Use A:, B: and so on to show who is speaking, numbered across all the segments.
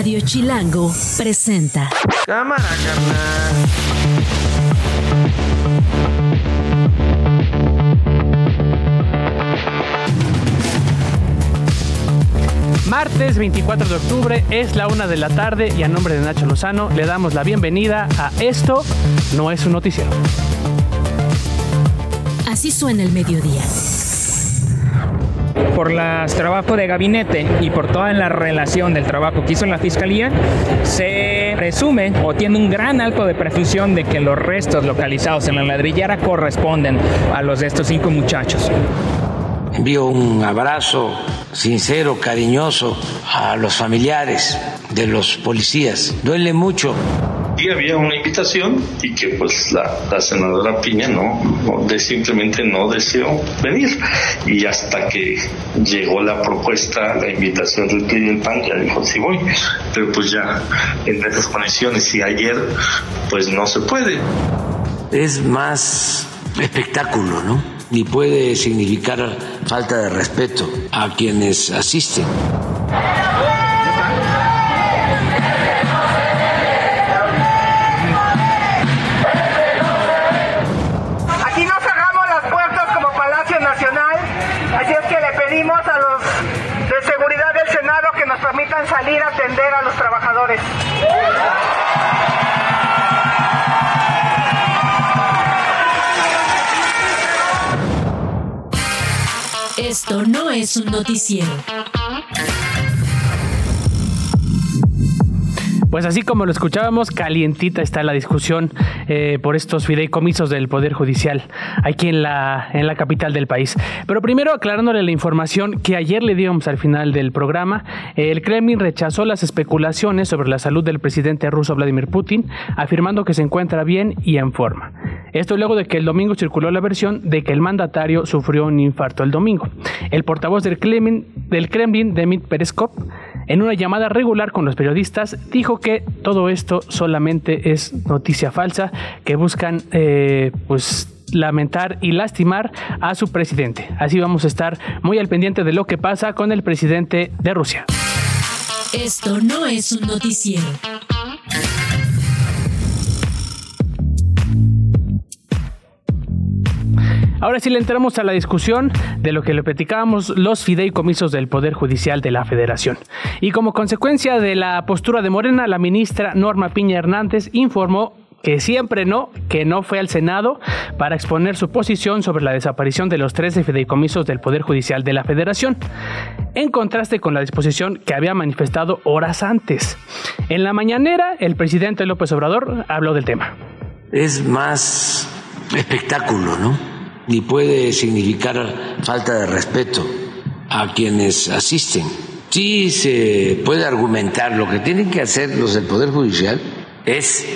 A: Radio Chilango presenta.
B: Cámara, carnal.
C: Martes 24 de octubre es la una de la tarde y a nombre de Nacho Lozano le damos la bienvenida a Esto no es un noticiero.
A: Así suena el mediodía.
D: Por el trabajo de gabinete y por toda la relación del trabajo que hizo la Fiscalía, se presume o tiene un gran alto de presunción de que los restos localizados en la ladrillera corresponden a los de estos cinco muchachos.
E: Envío un abrazo sincero, cariñoso a los familiares de los policías. Duele mucho.
F: Había una invitación y que pues la, senadora Piña no, de, simplemente no deseó venir. Y hasta que llegó la propuesta, la invitación del PRI del PAN, ya dijo sí voy. Pero pues ya en esas condiciones y ayer pues no se puede.
E: Es más espectáculo, ¿no? Y puede significar falta de respeto a quienes asisten.
G: Salir a atender a los trabajadores.
A: Esto no es un noticiero.
C: Pues así como lo escuchábamos, calientita está la discusión eh, por estos fideicomisos del Poder Judicial aquí en la, en la capital del país. Pero primero aclarándole la información que ayer le dimos al final del programa, el Kremlin rechazó las especulaciones sobre la salud del presidente ruso Vladimir Putin, afirmando que se encuentra bien y en forma. Esto luego de que el domingo circuló la versión de que el mandatario sufrió un infarto el domingo. El portavoz del Kremlin, del Kremlin Demit Pereskov, en una llamada regular con los periodistas, dijo que todo esto solamente es noticia falsa, que buscan eh, pues lamentar y lastimar a su presidente. Así vamos a estar muy al pendiente de lo que pasa con el presidente de Rusia.
A: Esto no es un noticiero.
C: Ahora sí le entramos a la discusión de lo que le platicábamos, los fideicomisos del Poder Judicial de la Federación. Y como consecuencia de la postura de Morena, la ministra Norma Piña Hernández informó que siempre no, que no fue al Senado para exponer su posición sobre la desaparición de los 13 fideicomisos del Poder Judicial de la Federación, en contraste con la disposición que había manifestado horas antes. En la mañanera, el presidente López Obrador habló del tema.
E: Es más espectáculo, ¿no? Y puede significar falta de respeto a quienes asisten. Sí se puede argumentar, lo que tienen que hacer los del Poder Judicial es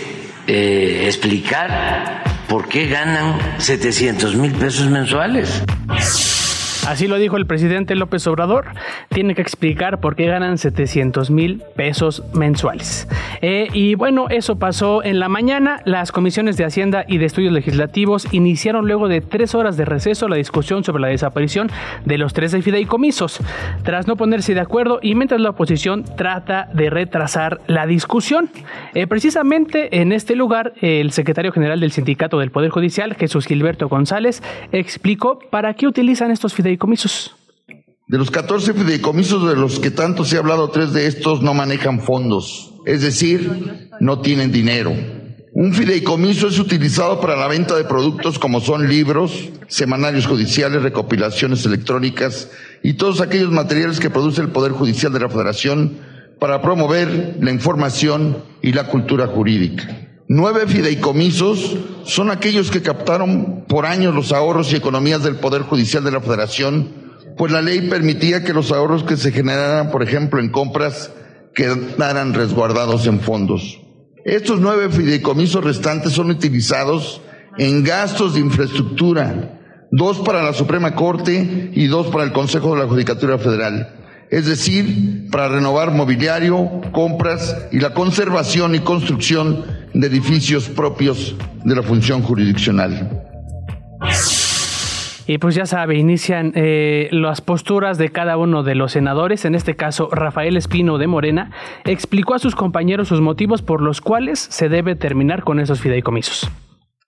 E: eh, explicar por qué ganan 700 mil pesos mensuales.
C: Así lo dijo el presidente López Obrador. Tiene que explicar por qué ganan 700 mil pesos mensuales. Eh, y bueno, eso pasó en la mañana. Las comisiones de Hacienda y de Estudios Legislativos iniciaron luego de tres horas de receso la discusión sobre la desaparición de los 13 fideicomisos. Tras no ponerse de acuerdo y mientras la oposición trata de retrasar la discusión. Eh, precisamente en este lugar, el secretario general del Sindicato del Poder Judicial, Jesús Gilberto González, explicó para qué utilizan estos fideicomisos fideicomisos.
H: De los 14 fideicomisos de los que tanto se ha hablado, tres de estos no manejan fondos, es decir, no tienen dinero. Un fideicomiso es utilizado para la venta de productos como son libros, semanarios judiciales, recopilaciones electrónicas y todos aquellos materiales que produce el Poder Judicial de la Federación para promover la información y la cultura jurídica. Nueve fideicomisos son aquellos que captaron por años los ahorros y economías del Poder Judicial de la Federación, pues la ley permitía que los ahorros que se generaran, por ejemplo, en compras, quedaran resguardados en fondos. Estos nueve fideicomisos restantes son utilizados en gastos de infraestructura, dos para la Suprema Corte y dos para el Consejo de la Judicatura Federal es decir, para renovar mobiliario, compras y la conservación y construcción de edificios propios de la función jurisdiccional.
C: Y pues ya sabe, inician eh, las posturas de cada uno de los senadores. En este caso, Rafael Espino de Morena explicó a sus compañeros sus motivos por los cuales se debe terminar con esos fideicomisos.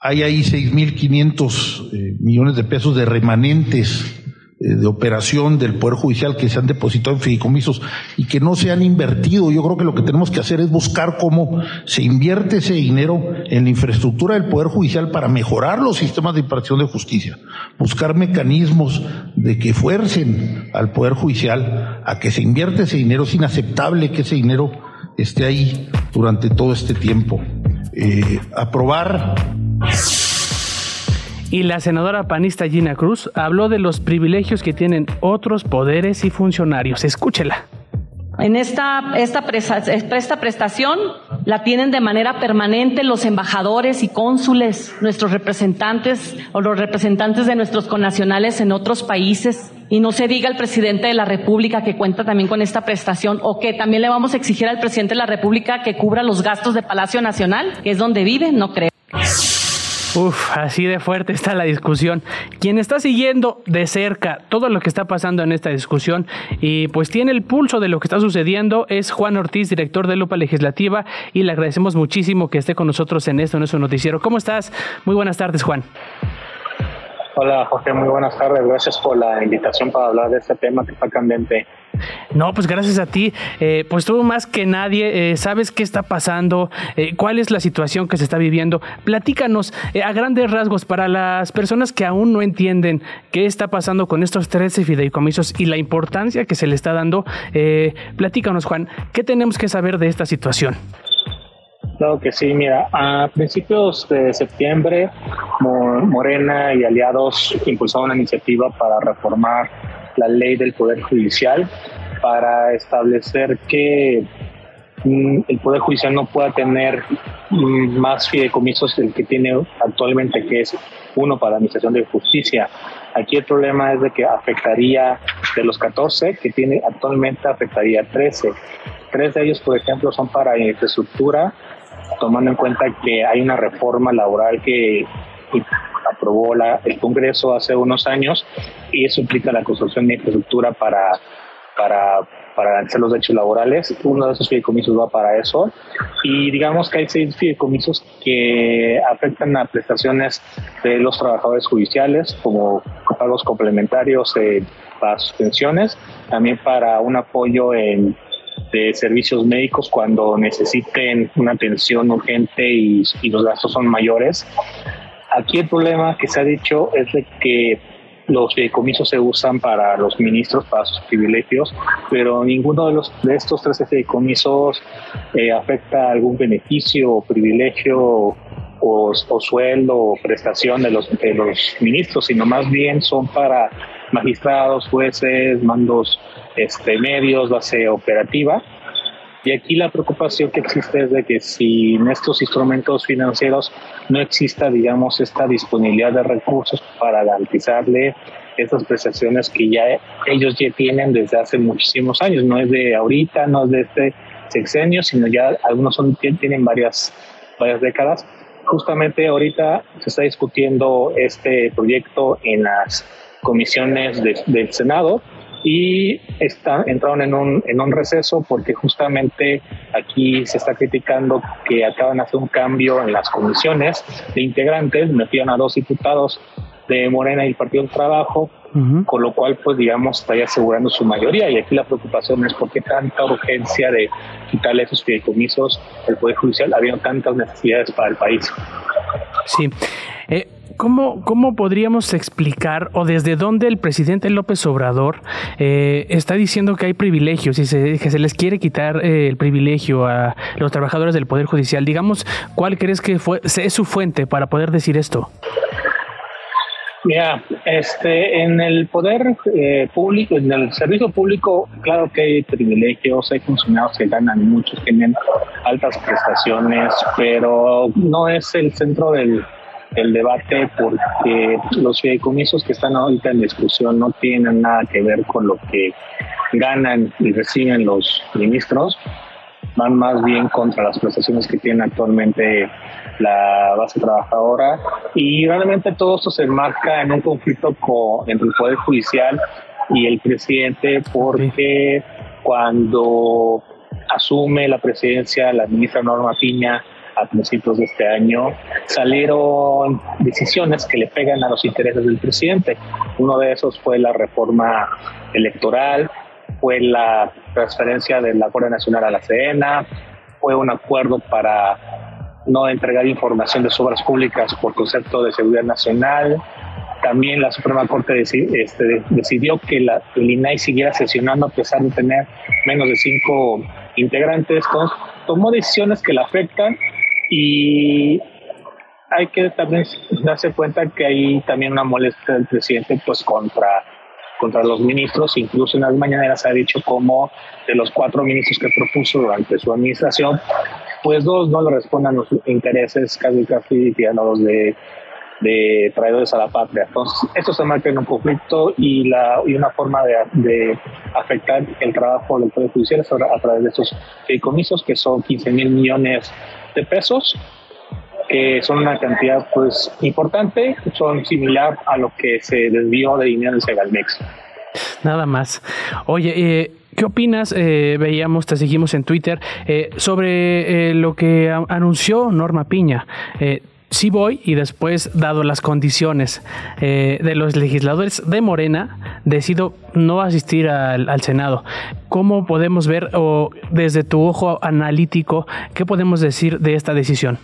I: Hay ahí 6.500 eh, millones de pesos de remanentes de operación del Poder Judicial que se han depositado en fideicomisos y que no se han invertido. Yo creo que lo que tenemos que hacer es buscar cómo se invierte ese dinero en la infraestructura del Poder Judicial para mejorar los sistemas de impartición de justicia, buscar mecanismos de que fuercen al Poder Judicial a que se invierte ese dinero. Es inaceptable que ese dinero esté ahí durante todo este tiempo. Eh, aprobar
C: y la senadora panista Gina Cruz habló de los privilegios que tienen otros poderes y funcionarios. Escúchela.
J: En esta, esta, esta, prestación la tienen de manera permanente los embajadores y cónsules, nuestros representantes o los representantes de nuestros connacionales en otros países. Y no se diga el presidente de la República que cuenta también con esta prestación o que también le vamos a exigir al presidente de la República que cubra los gastos de Palacio Nacional, que es donde vive, no creo.
C: Uf, así de fuerte está la discusión. Quien está siguiendo de cerca todo lo que está pasando en esta discusión y pues tiene el pulso de lo que está sucediendo es Juan Ortiz, director de Lupa Legislativa, y le agradecemos muchísimo que esté con nosotros en esto, en nuestro noticiero. ¿Cómo estás? Muy buenas tardes, Juan.
K: Hola Jorge, muy buenas tardes. Gracias por la invitación para hablar de este tema que está candente.
C: No, pues gracias a ti. Eh, pues tú más que nadie eh, sabes qué está pasando, eh, cuál es la situación que se está viviendo. Platícanos a grandes rasgos para las personas que aún no entienden qué está pasando con estos 13 fideicomisos y la importancia que se le está dando. platícanos, Juan, ¿qué tenemos que saber de esta situación?
K: Claro que sí, mira, a principios de septiembre Morena y aliados impulsaron una iniciativa para reformar la ley del Poder Judicial para establecer que mm, el Poder Judicial no pueda tener mm, más fideicomisos del que tiene actualmente, que es uno para la Administración de Justicia. Aquí el problema es de que afectaría de los 14 que tiene actualmente, afectaría 13. Tres de ellos, por ejemplo, son para infraestructura, tomando en cuenta que hay una reforma laboral que aprobó la, el Congreso hace unos años y eso implica la construcción de infraestructura para, para, para garantizar los derechos laborales. Uno de esos fideicomisos va para eso. Y digamos que hay seis fideicomisos que afectan a prestaciones de los trabajadores judiciales, como pagos complementarios eh, para sus pensiones, también para un apoyo en de servicios médicos cuando necesiten una atención urgente y, los gastos son mayores. Aquí el problema que se ha dicho es de que los fideicomisos se usan para los ministros, para sus privilegios, pero ninguno de, los, de estos 13 fideicomisos eh, afecta algún beneficio privilegio o, o, sueldo o prestación de los, de los ministros, sino más bien son para magistrados, jueces, mandos este, medios, base operativa. Y aquí la preocupación que existe es de que si en estos instrumentos financieros no exista, digamos, esta disponibilidad de recursos para garantizarle esas prestaciones que ya ellos ya tienen desde hace muchísimos años, no es de ahorita, no es de este sexenio, sino ya algunos son, tienen varias, varias décadas. Justamente ahorita se está discutiendo este proyecto en las comisiones del Senado y está, entraron en un, en un receso porque justamente aquí se está criticando que acaban de hacer un cambio en las comisiones de integrantes, metieron a dos diputados de Morena y el Partido del Trabajo, con lo cual, pues digamos, está asegurando su mayoría. Y aquí la preocupación es por qué tanta urgencia de quitarle esos fideicomisos al Poder Judicial, habiendo tantas necesidades para el país.
C: Sí. Eh, ¿Cómo, ¿Cómo podríamos explicar o desde dónde el presidente López Obrador eh, está diciendo que hay privilegios y se, que se les quiere quitar eh, el privilegio a los trabajadores del Poder Judicial? Digamos, ¿cuál crees que fue, es su fuente para poder decir esto?
K: Mira, este, en el poder eh, público, en el servicio público, claro que hay privilegios, hay funcionarios que ganan muchos, tienen altas prestaciones, pero no es el centro del, el debate porque los fideicomisos que están ahorita en discusión no tienen nada que ver con lo que ganan y reciben los ministros. Van más bien contra las prestaciones que tiene actualmente la base trabajadora y realmente todo esto se enmarca en un conflicto con, entre el Poder Judicial y el presidente porque cuando asume la presidencia la ministra Norma Piña a principios de este año, salieron decisiones que le pegan a los intereses del presidente. Uno de esos fue la reforma electoral, fue la transferencia de la Guardia Nacional a la SENA, fue un acuerdo para no entregar información de obras públicas por concepto de seguridad nacional. También la Suprema Corte este, decidió que la, el INAI siguiera sesionando a pesar de tener menos de cinco integrantes. tomó decisiones que la afectan y hay que también darse cuenta que hay también una molestia del presidente pues contra contra los ministros, incluso en las mañaneras ha dicho como de los cuatro ministros que propuso durante su administración, pues dos no le responden a los intereses casi casi los de, de traidores a la patria. Entonces, esto se marca en un conflicto y, la, y una forma de, de afectar el trabajo del Poder Judicial es a través de estos fideicomisos, que son 15 mil millones de pesos, que son una cantidad pues importante, son similar a lo que se desvió de dinero en Segalmex.
C: Nada más. Oye, eh, ¿qué opinas? Eh, veíamos, te seguimos en Twitter, eh, sobre lo que anunció Norma Piña sí voy y después, dado las condiciones de los legisladores de Morena, decido no asistir al, Senado. ¿Cómo podemos ver, o desde tu ojo analítico, qué podemos decir de esta decisión?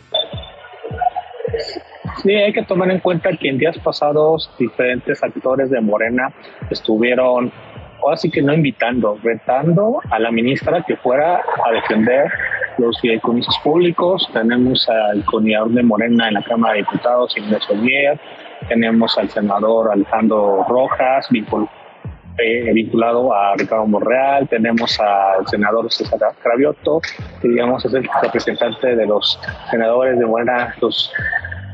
K: Sí, hay que tomar en cuenta que en días pasados diferentes actores de Morena estuvieron, o así que no invitando, retando a la ministra que fuera a defender los fideicomisos públicos. Tenemos al coordinador de Morena en la Cámara de Diputados, Inés Mier, tenemos al senador Alejandro Rojas, eh, vinculado a Ricardo Monreal, tenemos al senador César Cravioto, que digamos es el representante de los senadores de Morena, los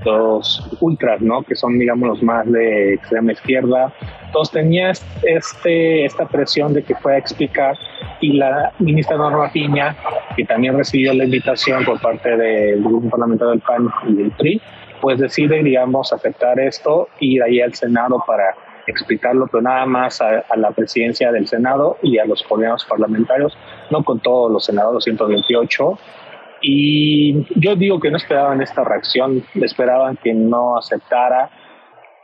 K: los ultras, ¿no? Que son, digamos, los más de extrema izquierda. Entonces tenía este, esta presión de que pueda explicar y la ministra Norma Piña, que también recibió la invitación por parte del grupo parlamentario del PAN y del PRI, pues decide, digamos, aceptar esto y ir ahí al Senado para explicarlo, pero nada más a, la presidencia del Senado y a los coordinadores parlamentarios, no con todos los senadores 128, y yo digo que no esperaban esta reacción, esperaban que no aceptara.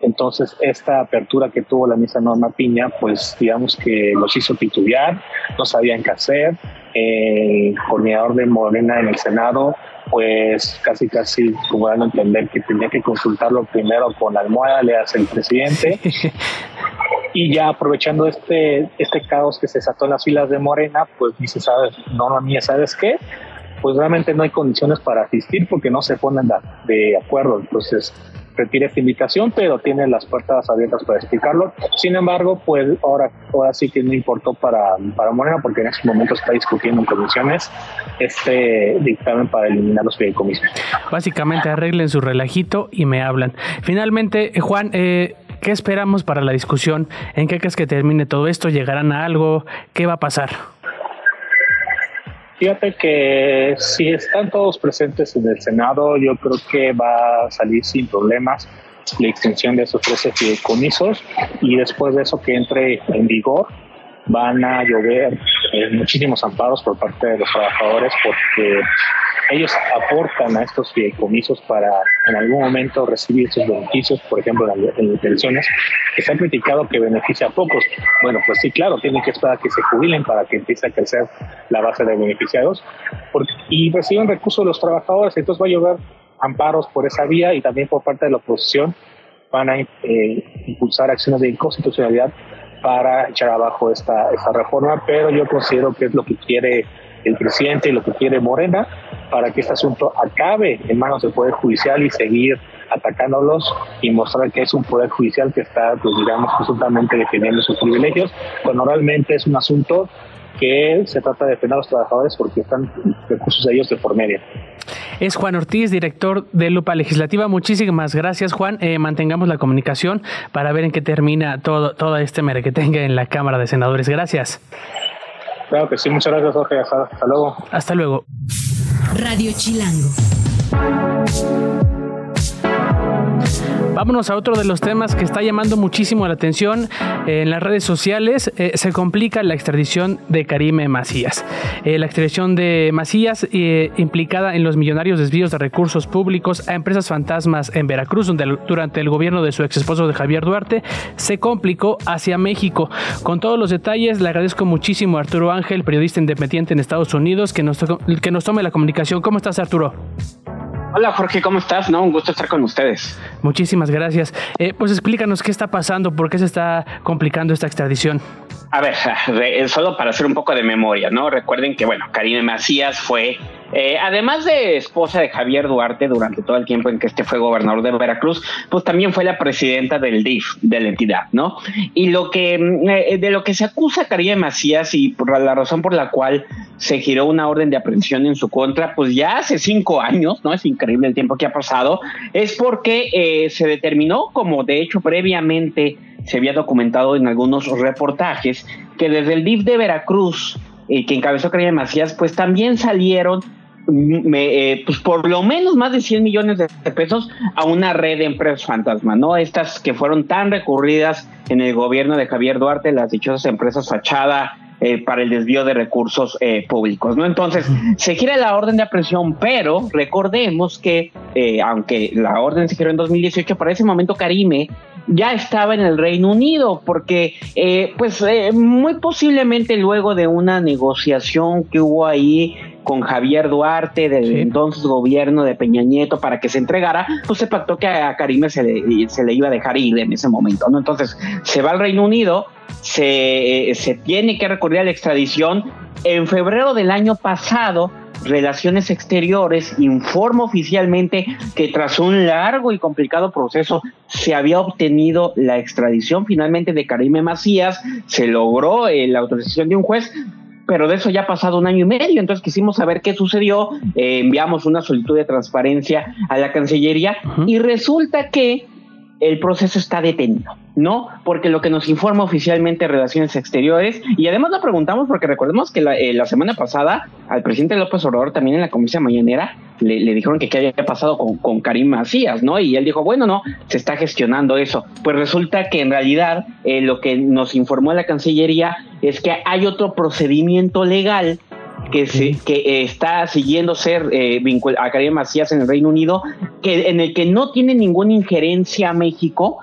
K: Entonces, esta apertura que tuvo la misa Norma Piña, pues digamos que los hizo titubear, no sabían qué hacer. El coordinador de Morena en el Senado, pues casi casi como dando a entender que tenía que consultarlo primero con la almohada, le hace el presidente. y ya aprovechando este, este caos que se desató en las filas de Morena, pues dice, ¿sabes? Norma Mía, ¿sabes qué? Pues realmente no hay condiciones para asistir porque no se ponen de acuerdo. Entonces, retira esta invitación, pero tiene las puertas abiertas para explicarlo. Sin embargo, pues ahora, ahora sí que no importó para, para Morena, porque en este momento está discutiendo en comisiones este dictamen para eliminar los fideicomisos.
C: Básicamente arreglen su relajito y me hablan. Finalmente, Juan, eh, ¿qué esperamos para la discusión? ¿En qué crees que termine todo esto? ¿Llegarán a algo? ¿Qué va a pasar?
K: Fíjate que si están todos presentes en el Senado, yo creo que va a salir sin problemas la extensión de esos 13 fideicomisos y después de eso que entre en vigor van a llover eh, muchísimos amparos por parte de los trabajadores porque ellos aportan a estos fideicomisos para en algún momento recibir sus beneficios, por ejemplo, en las pensiones, que se ha criticado que beneficia a pocos. Bueno, pues sí, claro, tienen que esperar a que se jubilen para que empiece a crecer la base de beneficiados porque, y reciben recursos de los trabajadores, entonces va a llover amparos por esa vía y también por parte de la oposición van a eh, impulsar acciones de inconstitucionalidad para echar abajo esta, esta reforma, pero yo considero que es lo que quiere el presidente y lo que quiere Morena para que este asunto acabe en manos del Poder Judicial y seguir atacándolos y mostrar que es un Poder Judicial que está, pues digamos, absolutamente defendiendo sus privilegios, cuando realmente es un asunto que se trata de defender a los trabajadores porque están recursos de ellos de por medio.
C: Es Juan Ortiz, director de Lupa Legislativa. Muchísimas gracias, Juan. Eh, mantengamos la comunicación para ver en qué termina todo, todo este mere que tenga en la Cámara de Senadores. Gracias.
K: Claro que sí, muchas gracias Jorge, hasta luego.
C: Hasta luego.
A: Radio Chilango.
C: Vámonos a otro de los temas que está llamando muchísimo la atención en las redes sociales. Eh, se complica la extradición de Karime Macías. Eh, la extradición de Macías, eh, implicada en los millonarios desvíos de recursos públicos a empresas fantasmas en Veracruz, donde durante el gobierno de su ex esposo de Javier Duarte, se complicó hacia México. Con todos los detalles, le agradezco muchísimo a Arturo Ángel, periodista independiente en Estados Unidos, que nos, que nos tome la comunicación. ¿Cómo estás, Arturo?
L: Hola Jorge, ¿cómo estás? No, un gusto estar con ustedes.
C: Muchísimas gracias. Eh, pues explícanos qué está pasando, por qué se está complicando esta extradición.
L: A ver, solo para hacer un poco de memoria, ¿no? Recuerden que, bueno, Karine Macías fue eh, además de esposa de Javier Duarte durante todo el tiempo en que este fue gobernador de Veracruz, pues también fue la presidenta del DIF, de la entidad, ¿no? Y lo que, mm, eh, de lo que se acusa a Karina Macías y por la razón por la cual se giró una orden de aprehensión en su contra, pues ya hace cinco años, ¿no? Es increíble el tiempo que ha pasado, es porque eh, se determinó, como de hecho previamente se había documentado en algunos reportajes, que desde el DIF de Veracruz, que encabezó Karina Macías, pues también salieron eh, pues por lo menos más de 100 millones de pesos a una red de empresas fantasma, ¿no? Estas que fueron tan recurridas en el gobierno de Javier Duarte, las dichosas empresas fachada eh, para el desvío de recursos eh, públicos, ¿no? Entonces, se gira la orden de aprehensión, pero recordemos que, aunque la orden se giró en 2018, para ese momento Karime ya estaba en el Reino Unido, porque pues muy posiblemente luego de una negociación que hubo ahí con Javier Duarte del entonces gobierno de Peña Nieto para que se entregara, pues se pactó que a Karime se le, se le iba a dejar ir en ese momento, ¿no? Entonces se va al Reino Unido, se, eh, se tiene que recurrir a la extradición. En febrero del año pasado, Relaciones Exteriores informa oficialmente que tras un largo y complicado proceso se había obtenido la extradición finalmente de Karime Macías, se logró eh, la autorización de un juez, pero de eso ya ha pasado un año y medio, entonces quisimos saber qué sucedió, eh, enviamos una solicitud de transparencia a la Cancillería y resulta que el proceso está detenido, ¿no? Porque lo que nos informa oficialmente Relaciones Exteriores, y además lo preguntamos porque recordemos que la, eh, semana pasada al presidente López Obrador también en la comisión mañanera le, dijeron que qué había pasado con, con, Karim Macías, ¿no? Y él dijo, bueno, no, se está gestionando eso. Pues resulta que en realidad eh, lo que nos informó la Cancillería es que hay otro procedimiento legal que, se, que eh, está siguiendo ser eh, a Karim Macías en el Reino Unido, que, en el que no tiene ninguna injerencia a México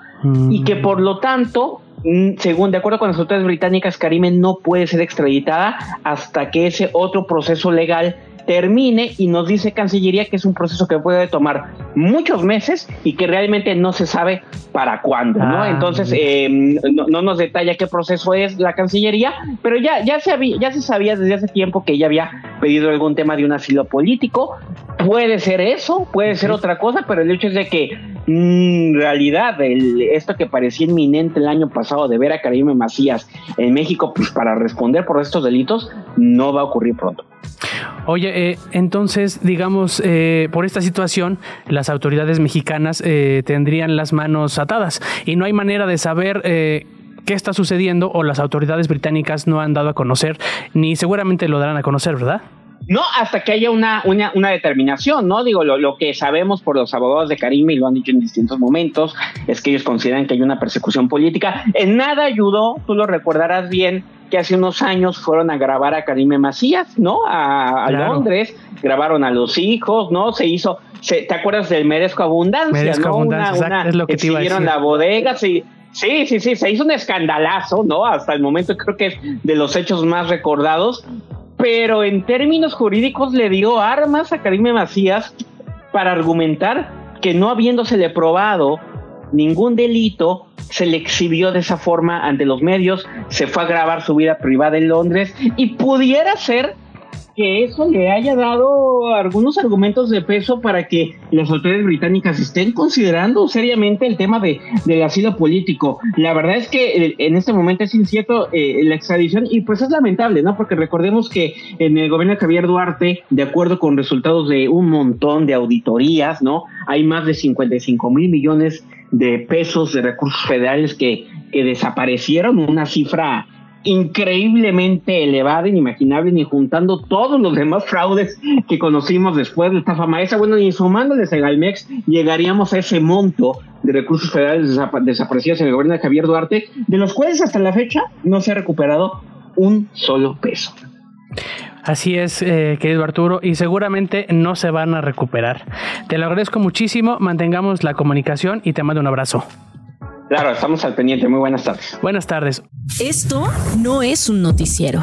L: y que por lo tanto mm, según de acuerdo con las autoridades británicas, Karime no puede ser extraditada hasta que ese otro proceso legal termine y nos dice Cancillería que es un proceso que puede tomar muchos meses y que realmente no se sabe para cuándo, ¿no? Ah, Entonces, eh, no, nos detalla qué proceso es la Cancillería, pero ya, ya, se había, ya se sabía desde hace tiempo que ella había pedido algún tema de un asilo político. Puede ser eso, puede ser otra cosa, pero el hecho es de que en realidad el, esto que parecía inminente el año pasado de ver a Karime Macías en México pues, para responder por estos delitos no va a ocurrir pronto.
C: Oye, eh, entonces, digamos, eh, por esta situación, las autoridades mexicanas eh, tendrían las manos atadas y no hay manera de saber qué está sucediendo o las autoridades británicas no han dado a conocer, ni seguramente lo darán a conocer, ¿verdad?
L: No, hasta que haya una, una, determinación, ¿no? Digo, lo, lo, que sabemos por los abogados de Karim y lo han dicho en distintos momentos es que ellos consideran que hay una persecución política. En nada ayudó, tú lo recordarás bien, que hace unos años fueron a grabar a Karime Macías, ¿no? A, Londres, grabaron a los hijos, ¿no? Se hizo, ¿te acuerdas del Merezco Abundancia?
C: Merezco
L: ¿no?
C: Abundancia, una, es lo que te iba a decir.
L: la bodega, sí. Sí, sí, sí, se hizo un escandalazo, ¿no? Hasta el momento creo que es de los hechos más recordados, pero en términos jurídicos le dio armas a Karime Macías para argumentar que no habiéndosele probado ningún delito, se le exhibió de esa forma ante los medios, se fue a grabar su vida privada en Londres y pudiera ser que eso le haya dado algunos argumentos de peso para que las autoridades británicas estén considerando seriamente el tema de, del asilo político. La verdad es que eh, en este momento es incierto eh, la extradición y pues es lamentable, ¿no? Porque recordemos que en el gobierno de Javier Duarte, de acuerdo con resultados de un montón de auditorías, ¿no? Hay más de 55 mil millones de pesos de recursos federales que, que desaparecieron, una cifra increíblemente elevada, inimaginable, ni juntando todos los demás fraudes que conocimos después de esta fama esa, bueno, ni sumándole a Galmex, llegaríamos a ese monto de recursos federales desaparecidos en el gobierno de Javier Duarte, de los cuales hasta la fecha no se ha recuperado un solo peso.
C: Así es, eh, querido Arturo, y seguramente no se van a recuperar. Te lo agradezco muchísimo, mantengamos la comunicación y te mando un abrazo.
L: Claro, estamos al pendiente. Muy buenas tardes.
C: Buenas tardes.
A: Esto no es un noticiero.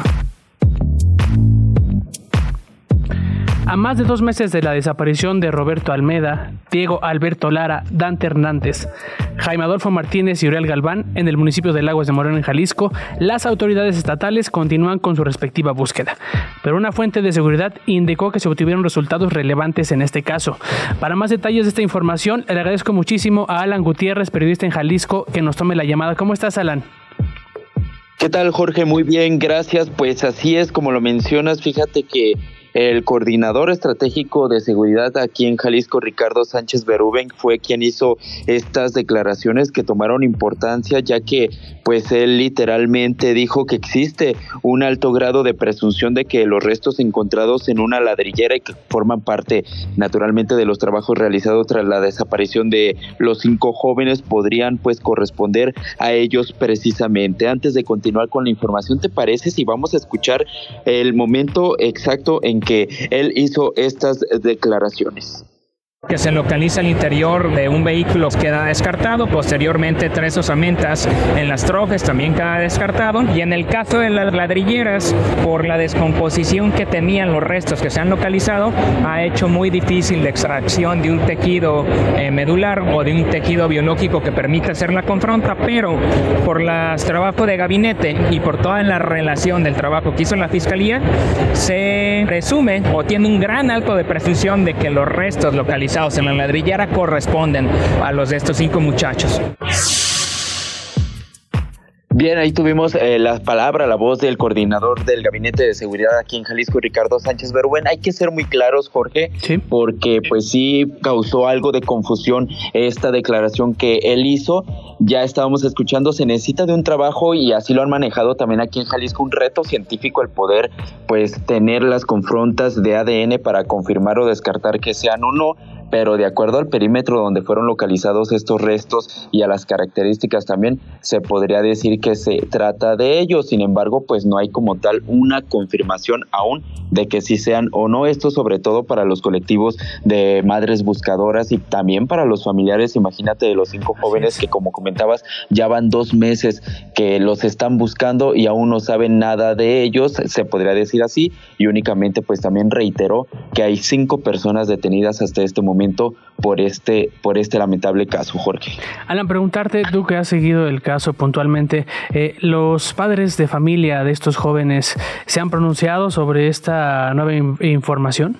C: A más de dos meses de la desaparición de Roberto Almeda, Diego Alberto Lara, Dante Hernández, Jaime Adolfo Martínez y Uriel Galván en el municipio de Lagos de Moreno, en Jalisco, las autoridades estatales continúan con su respectiva búsqueda. Pero una fuente de seguridad indicó que se obtuvieron resultados relevantes en este caso. Para más detalles de esta información, le agradezco muchísimo a Alan Gutiérrez, periodista en Jalisco, que nos tome la llamada. ¿Cómo estás, Alan?
M: ¿Qué tal, Jorge? Muy bien, gracias. Pues así es, como lo mencionas, fíjate que el coordinador estratégico de seguridad aquí en Jalisco, Ricardo Sánchez Berúben, fue quien hizo estas declaraciones que tomaron importancia, ya que pues él literalmente dijo que existe un alto grado de presunción de que los restos encontrados en una ladrillera y que forman parte naturalmente de los trabajos realizados tras la desaparición de los cinco jóvenes podrían pues corresponder a ellos precisamente. Antes de continuar con la información, ¿te parece si vamos a escuchar el momento exacto en que él hizo estas declaraciones
D: que se localiza al interior de un vehículo queda descartado, posteriormente tres osamentas en las trojes también queda descartado. Y en el caso de las ladrilleras por la descomposición que tenían los restos que se han localizado ha hecho muy difícil la extracción de un tejido eh, medular o de un tejido biológico que permita hacer la confronta, pero por el trabajo de gabinete y por toda la relación del trabajo que hizo la fiscalía se presume o tiene un gran alto de presunción de que los restos localizados en la ladrillera corresponden a los de estos cinco muchachos.
M: Bien, ahí tuvimos eh, la palabra, la voz del coordinador del Gabinete de Seguridad aquí en Jalisco, Ricardo Sánchez Berúben. Hay que ser muy claros, Jorge, porque pues sí causó algo de confusión esta declaración que él hizo. Ya estábamos escuchando, se necesita de un trabajo y así lo han manejado también aquí en Jalisco, un reto científico el poder pues tener las confrontas de ADN para confirmar o descartar que sean o no pero de acuerdo al perímetro donde fueron localizados estos restos y a las características también se podría decir que se trata de ellos. Sin embargo, pues no hay como tal una confirmación aún de que sí sean o no. Esto sobre todo para los colectivos de madres buscadoras y también para los familiares. Imagínate de los cinco jóvenes que como comentabas ya van dos meses que los están buscando y aún no saben nada de ellos, se podría decir así. Y únicamente pues también reiteró que hay cinco personas detenidas hasta este momento por este, por este lamentable caso, Jorge.
C: Alan, preguntarte, tú que has seguido el caso puntualmente, eh, ¿los padres de familia de estos jóvenes se han pronunciado sobre esta nueva información?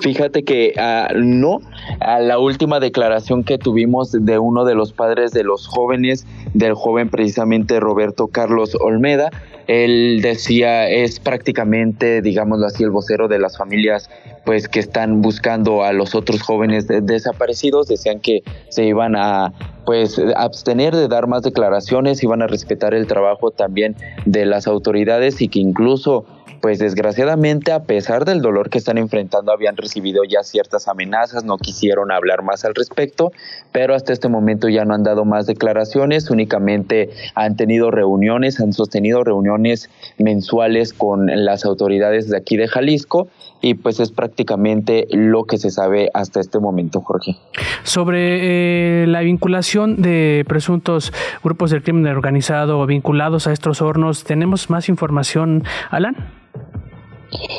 M: Fíjate que uh, no, a la última declaración que tuvimos de uno de los padres de los jóvenes, del joven precisamente Roberto Carlos Olmeda, él decía es prácticamente, digámoslo así, el vocero de las familias pues que están buscando a los otros jóvenes desaparecidos, decían que se iban a pues abstener de dar más declaraciones, iban a respetar el trabajo también de las autoridades y que incluso pues desgraciadamente a pesar del dolor que están enfrentando habían recibido ya ciertas amenazas, no quisieron hablar más al respecto, pero hasta este momento ya no han dado más declaraciones, únicamente han tenido reuniones, han sostenido reuniones mensuales con las autoridades de aquí de Jalisco y pues es prácticamente lo que se sabe hasta este momento, Jorge.
C: Sobre eh, la vinculación de presuntos grupos del crimen organizado vinculados a estos hornos, ¿tenemos más información, Alan?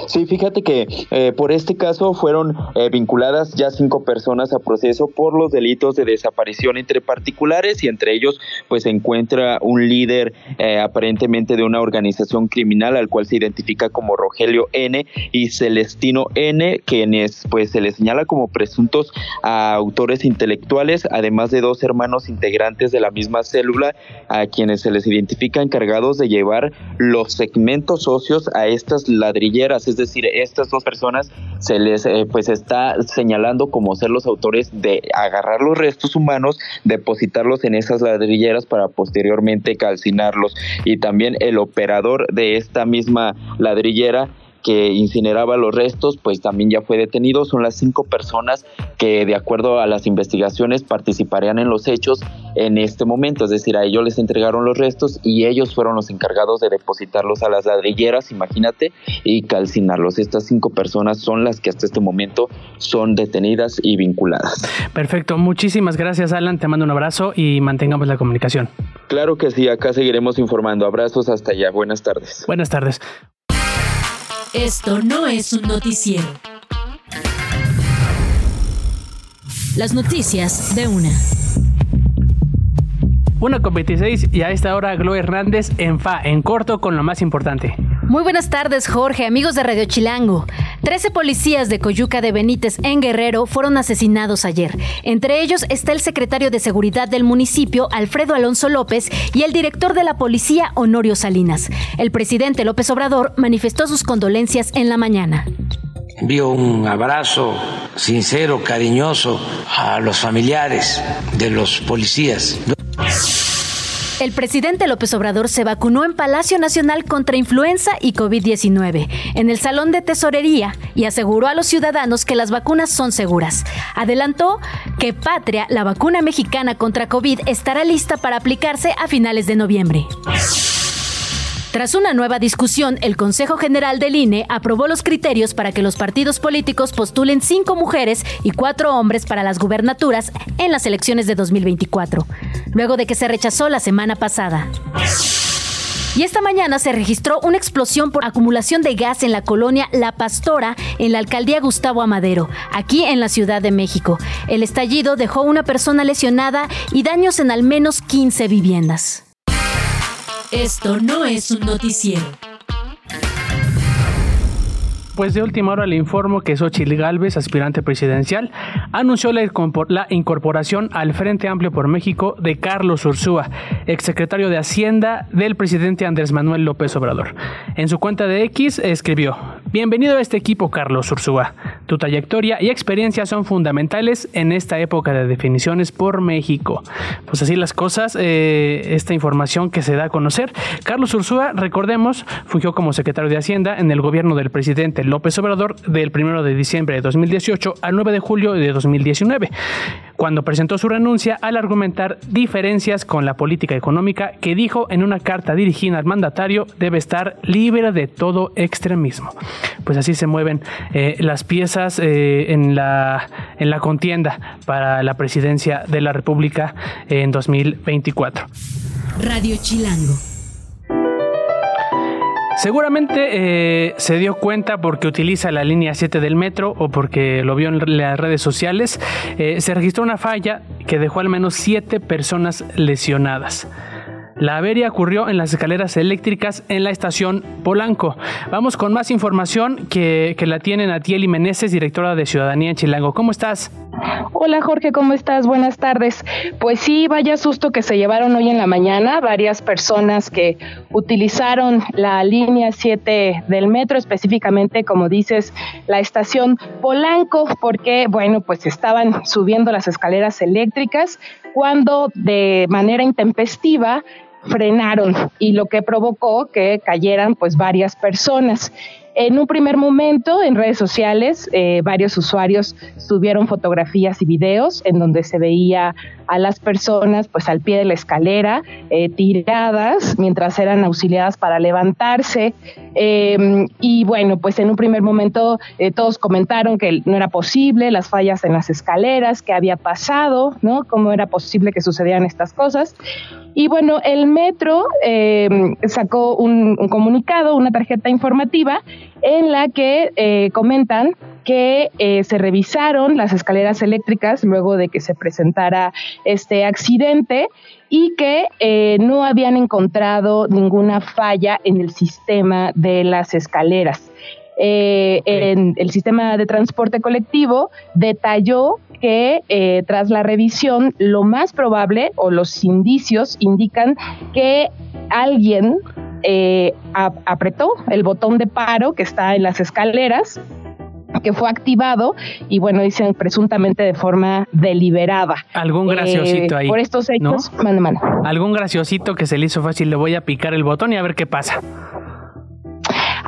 M: Sí, fíjate que eh, por este caso fueron eh, vinculadas ya cinco personas a proceso por los delitos de desaparición entre particulares y entre ellos pues se encuentra un líder eh, aparentemente de una organización criminal al cual se identifica como Rogelio N y Celestino N quienes pues se les señala como presuntos autores intelectuales además de dos hermanos integrantes de la misma célula a quienes se les identifica encargados de llevar los segmentos socios a estas ladrillas es decir, estas dos personas se les eh, pues está señalando como ser los autores de agarrar los restos humanos, depositarlos en esas ladrilleras para posteriormente calcinarlos. Y también el operador de esta misma ladrillera que incineraba los restos, pues también ya fue detenido. Son las cinco personas que, de acuerdo a las investigaciones, participarían en los hechos en este momento. Es decir, a ellos les entregaron los restos y ellos fueron los encargados de depositarlos a las ladrilleras, imagínate, y calcinarlos. Estas cinco personas son las que hasta este momento son detenidas y vinculadas.
C: Perfecto, muchísimas gracias Alan, te mando un abrazo y mantengamos la comunicación.
M: Claro que sí, acá seguiremos informando. Abrazos hasta allá, buenas tardes.
C: Buenas tardes.
A: Esto no es un noticiero. Las noticias de una.
C: Una con 26 y a esta hora Glo Hernández en FA, en corto con lo más importante.
N: Muy buenas tardes, Jorge, amigos de Radio Chilango. Trece policías de Coyuca de Benítez en Guerrero fueron asesinados ayer. Entre ellos está el secretario de Seguridad del municipio, Alfredo Alonso López, y el director de la policía, Honorio Salinas. El presidente López Obrador manifestó sus condolencias en la mañana.
E: Envío un abrazo sincero, cariñoso a los familiares de los policías.
N: El presidente López Obrador se vacunó en Palacio Nacional contra influenza y COVID-19 en el Salón de Tesorería y aseguró a los ciudadanos que las vacunas son seguras. Adelantó que Patria, la vacuna mexicana contra COVID, estará lista para aplicarse a finales de noviembre. Tras una nueva discusión, el Consejo General del INE aprobó los criterios para que los partidos políticos postulen cinco mujeres y cuatro hombres para las gubernaturas en las elecciones de 2024, luego de que se rechazó la semana pasada. Y esta mañana se registró una explosión por acumulación de gas en la colonia La Pastora, en la alcaldía Gustavo Amadero, aquí en la Ciudad de México. El estallido dejó una persona lesionada y daños en al menos 15 viviendas.
A: Esto no es un noticiero.
C: Pues de última hora le informo que Xochitl Galvez, aspirante presidencial, anunció la incorporación al Frente Amplio por México de Carlos Ursúa, exsecretario de Hacienda del presidente Andrés Manuel López Obrador. En su cuenta de X escribió, Bienvenido a este equipo, Carlos Ursúa. Tu trayectoria y experiencia son fundamentales en esta época de definiciones por México. Pues así las cosas, eh, esta información que se da a conocer. Carlos Ursúa, recordemos, fungió como secretario de Hacienda en el gobierno del presidente López Obrador del 1 de diciembre de 2018 al 9 de julio de 2019, cuando presentó su renuncia al argumentar diferencias con la política económica que dijo en una carta dirigida al mandatario debe estar libre de todo extremismo. Pues así se mueven eh, las piezas eh, en, la, en la contienda para la presidencia de la República en 2024.
A: Radio Chilango.
C: Seguramente eh, se dio cuenta porque utiliza la línea 7 del metro o porque lo vio en las redes sociales. Eh, se registró una falla que dejó al menos 7 personas lesionadas. La avería ocurrió en las escaleras eléctricas en la estación Polanco. Vamos con más información que, la tiene Natieli Meneses, directora de Ciudadanía en Chilango. ¿Cómo estás?
O: Hola Jorge, ¿cómo estás? Buenas tardes. Pues sí, vaya susto que se llevaron hoy en la mañana varias personas que utilizaron la línea 7 del metro, específicamente, como dices, la estación Polanco, porque, bueno, pues estaban subiendo las escaleras eléctricas cuando de manera intempestiva frenaron y lo que provocó que cayeran pues varias personas. En un primer momento, en redes sociales, eh, varios usuarios subieron fotografías y videos en donde se veía a las personas pues al pie de la escalera, eh, tiradas, mientras eran auxiliadas para levantarse. Em, y bueno, pues en un primer momento eh, todos comentaron que no era posible, las fallas en las escaleras, qué había pasado, ¿no? Cómo era posible que sucedieran estas cosas. Y bueno, el metro em, sacó un, comunicado, una tarjeta informativa en la que eh, comentan que eh, se revisaron las escaleras eléctricas luego de que se presentara este accidente y que eh, no habían encontrado ninguna falla en el sistema de las escaleras. en el sistema de transporte colectivo detalló que tras la revisión lo más probable o los indicios indican que alguien eh, apretó el botón de paro que está en las escaleras que fue activado y bueno, dicen presuntamente de forma deliberada.
C: Algún eh, graciosito ahí.
O: Por estos hechos,
C: Algún graciosito que se le hizo fácil, le voy a picar el botón y a ver qué pasa.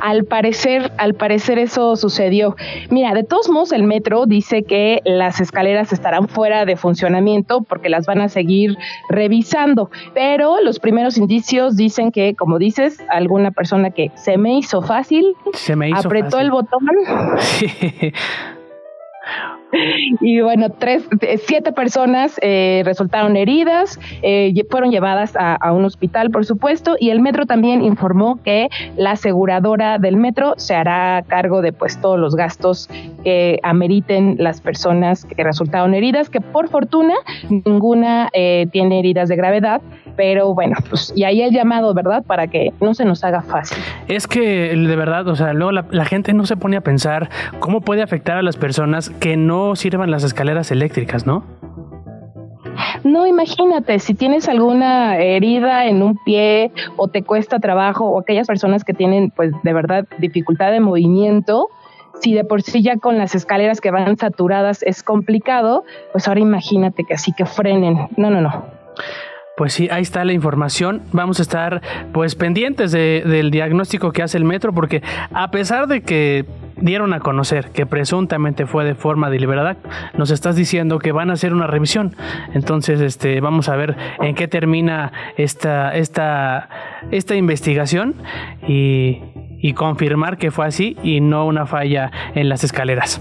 O: Al parecer, al parecer eso sucedió. Mira, de todos modos el metro dice que las escaleras estarán fuera de funcionamiento porque las van a seguir revisando, pero los primeros indicios dicen que, como dices, alguna persona que se me hizo fácil,
C: se me hizo
O: apretó el botón. y bueno, tres, siete personas eh, resultaron heridas, eh, fueron llevadas a, un hospital, por supuesto, y el metro también informó que la aseguradora del metro se hará cargo de pues todos los gastos que ameriten las personas que resultaron heridas, que por fortuna ninguna eh, tiene heridas de gravedad, pero bueno, pues y ahí el llamado, ¿verdad? Para que no se nos haga fácil.
C: Es que de verdad, o sea, luego la gente no se pone a pensar cómo puede afectar a las personas que no sirvan las escaleras eléctricas, ¿no?
O: No, imagínate, si tienes alguna herida en un pie o te cuesta trabajo o aquellas personas que tienen pues de verdad dificultad de movimiento, si de por sí ya con las escaleras que van saturadas es complicado, pues ahora imagínate que así que frenen. No, no, no.
C: Pues sí, ahí está la información. Vamos a estar pues pendientes del diagnóstico que hace el metro porque a pesar de que dieron a conocer que presuntamente fue de forma deliberada, nos estás diciendo que van a hacer una revisión. Entonces, este, vamos a ver en qué termina esta, esta, esta investigación y, y confirmar que fue así y no una falla en las escaleras.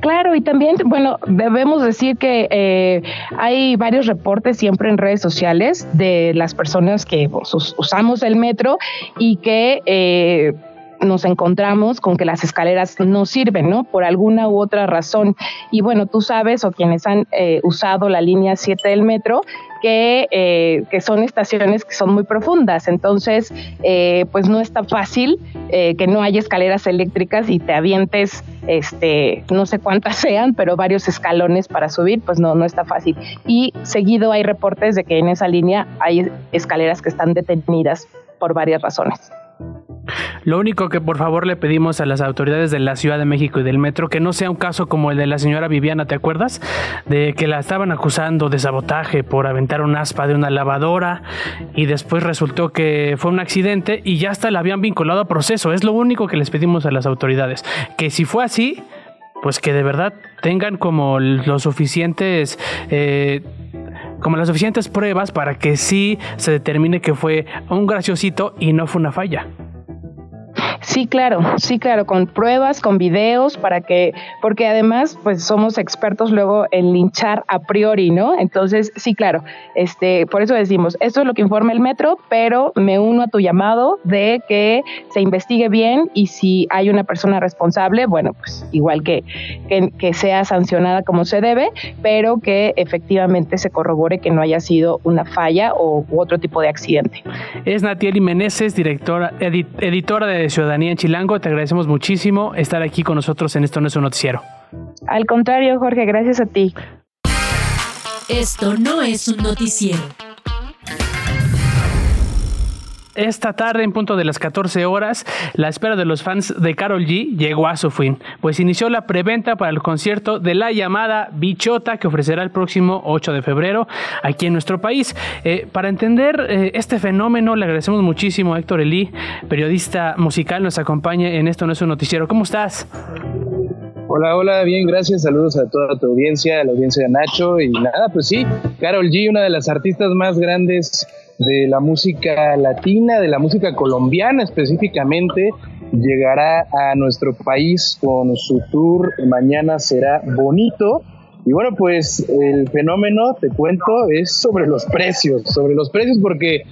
O: Claro, y también, bueno, debemos decir que eh, hay varios reportes siempre en redes sociales de las personas que usamos el metro y que eh, nos encontramos con que las escaleras no sirven, ¿no? Por alguna u otra razón. Y bueno, tú sabes, o quienes han eh, usado la línea 7 del metro, que, eh, que, son estaciones que son muy profundas. Entonces, eh, pues no está fácil que no haya escaleras eléctricas y te avientes, este, no sé cuántas sean, pero varios escalones para subir, pues no, no está fácil. Y seguido hay reportes de que en esa línea hay escaleras que están detenidas por varias razones.
C: Lo único que por favor le pedimos a las autoridades de la Ciudad de México y del metro que no sea un caso como el de la señora Viviana, ¿te acuerdas? De que la estaban acusando de sabotaje por aventar un aspa de una lavadora y después resultó que fue un accidente y ya hasta la habían vinculado a proceso. Es lo único que les pedimos a las autoridades. Que si fue así, pues que de verdad tengan como los suficientes... Eh, como las suficientes pruebas para que sí se determine que fue un graciosito y no fue una falla.
O: Sí, claro, sí, claro, con pruebas, con videos, para que, porque además, pues somos expertos luego en linchar a priori, ¿no? Entonces, sí, claro, este, por eso decimos, esto es lo que informa el metro, pero me uno a tu llamado de que se investigue bien y si hay una persona responsable, bueno, pues igual que, que, sea sancionada como se debe, pero que efectivamente se corrobore que no haya sido una falla o otro tipo de accidente.
C: Es Natieli Meneses, directora, editora de Ciudad Ciudadanía en Chilango. Te agradecemos muchísimo estar aquí con nosotros en Esto No es un Noticiero.
O: Al contrario, Jorge, gracias a ti.
A: Esto no es un noticiero.
C: Esta tarde, en punto de las 14 horas, la espera de los fans de Carol G llegó a su fin, pues inició la preventa para el concierto de la llamada Bichota que ofrecerá el próximo 8 de febrero aquí en nuestro país. Eh, para entender eh, este fenómeno, le agradecemos muchísimo a Héctor Elí, periodista musical, nos acompaña en Esto No es un Noticiero. ¿Cómo estás?
P: Hola, hola, bien, gracias. Saludos a toda tu audiencia, a la audiencia de Nacho. Y nada, pues sí, Carol G, una de las artistas más grandes de la música latina, de la música colombiana específicamente, llegará a nuestro país con su tour Mañana será bonito. Y bueno, pues el fenómeno, te cuento, es sobre los precios, sobre los precios porque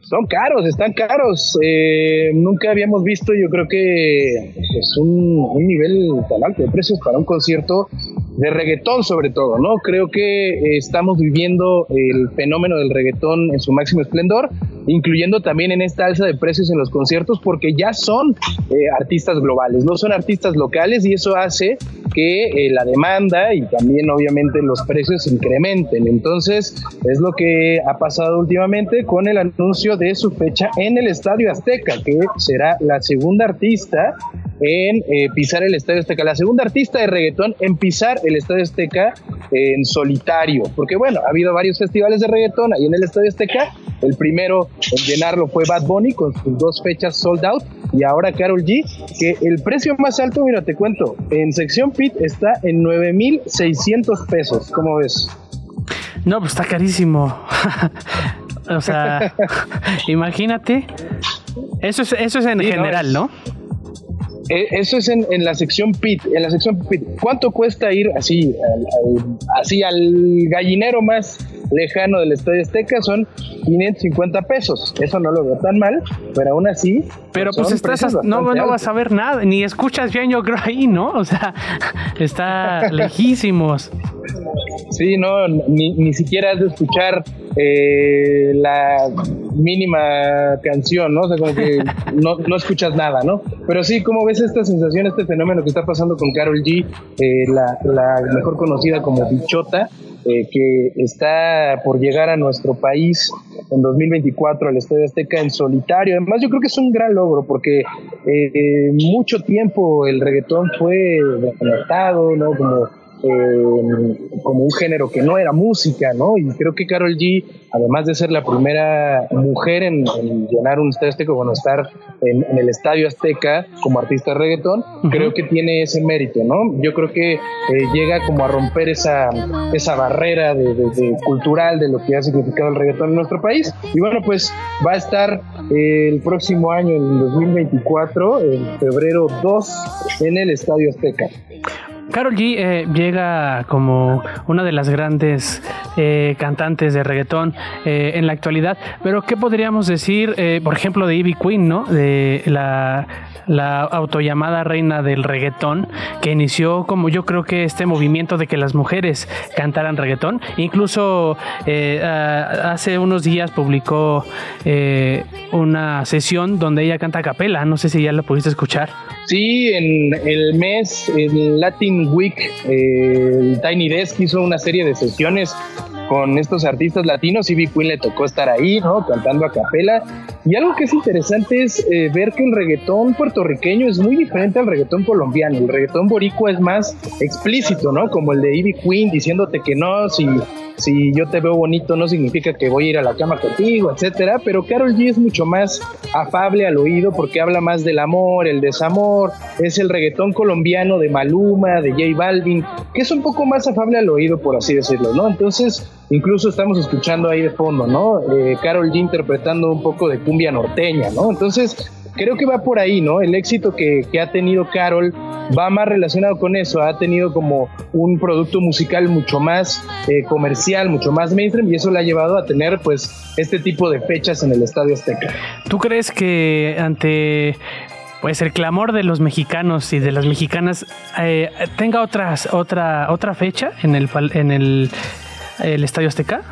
P: son caros, están caros. Eh, nunca habíamos visto, yo creo que es un, un, nivel tan alto de precios para un concierto de reggaetón sobre todo, ¿no? Creo que eh, estamos viviendo el fenómeno del reggaetón en su máximo esplendor, incluyendo también en esta alza de precios en los conciertos, porque ya son eh, artistas globales, no son artistas locales y eso hace que eh, la demanda y también obviamente los precios incrementen. Entonces es lo que ha pasado últimamente con el anuncio de su fecha en el Estadio Azteca, que será la segunda artista en pisar el Estadio Azteca, la segunda artista de reggaetón en pisar el Estadio Azteca en solitario, porque bueno, ha habido varios festivales de reggaetón ahí en el Estadio Azteca. El primero en llenarlo fue Bad Bunny con sus dos fechas sold out y ahora Carol G, que el precio más alto, mira, te cuento, en sección pit está en 9,600 pesos. ¿Cómo ves?
C: No, pues está carísimo. o sea, imagínate. Eso es, eso es en general, ¿no?
P: Eh, eso es en, la sección PIT. En la sección PIT, ¿cuánto cuesta ir así, al, así al gallinero más lejano del Estadio Azteca? Son 550 pesos. Eso no lo veo tan mal, pero aún así.
C: Pero pues estás, no, no vas a ver nada, ni escuchas bien yo creo ahí, ¿no? O sea, está lejísimos.
P: Sí, no, ni, ni siquiera has de escuchar eh, la mínima canción, ¿no? O sea, como que no, no, escuchas nada, ¿no? Pero sí, ¿cómo ves esta sensación, este fenómeno que está pasando con Carol G, eh, la, la, mejor conocida como Bichota, eh, que está por llegar a nuestro país en 2024 al Estadio Azteca en solitario? Además, yo creo que es un gran logro porque eh, mucho tiempo el reggaetón fue desconectado, ¿no? Como eh, como un género que no era música, ¿no? Y creo que Carol G, además de ser la primera mujer en, llenar un estadio azteca, bueno, estar en, el estadio azteca como artista de reggaetón, creo que tiene ese mérito, ¿no? Yo creo que eh, llega como a romper esa, esa barrera de, cultural de lo que ha significado el reggaetón en nuestro país. Y bueno, pues va a estar eh, el próximo año, en 2024, en febrero 2, en el estadio azteca.
C: Carol G eh, llega como una de las grandes eh, cantantes de reggaetón eh, en la actualidad, pero ¿qué podríamos decir, por ejemplo, de Ivy Queen, ¿no? De la, la autollamada reina del reggaetón, que inició como yo creo que este movimiento de que las mujeres cantaran reggaetón. Incluso hace unos días publicó una sesión donde ella canta a capela, no sé si ya la pudiste escuchar.
P: Sí, en el mes, en Latin Week, Tiny Desk hizo una serie de sesiones con estos artistas latinos. y Queen le tocó estar ahí, ¿no? Cantando a capela. Y algo que es interesante es eh, ver que el reggaetón puertorriqueño es muy diferente al reggaetón colombiano. El reggaetón boricua es más explícito, ¿no? Como el de Ivy Queen diciéndote que no, si, si yo te veo bonito no significa que voy a ir a la cama contigo, etcétera. Pero Carol G es mucho más afable al oído porque habla más del amor, el desamor. Es el reggaetón colombiano de Maluma, de J Balvin, que es un poco más afable al oído, por así decirlo, ¿no? Entonces, Incluso estamos escuchando ahí de fondo, ¿no? Eh, Carol G interpretando un poco de cumbia norteña, ¿no? Entonces, creo que va por ahí, ¿no? El éxito que, ha tenido Carol va más relacionado con eso, ha tenido como un producto musical mucho más eh, comercial, mucho más mainstream y eso le ha llevado a tener pues este tipo de fechas en el Estadio Azteca.
C: ¿Tú crees que ante pues el clamor de los mexicanos y de las mexicanas eh, tenga otras, otra, otra fecha en el, en el el Estadio Azteca?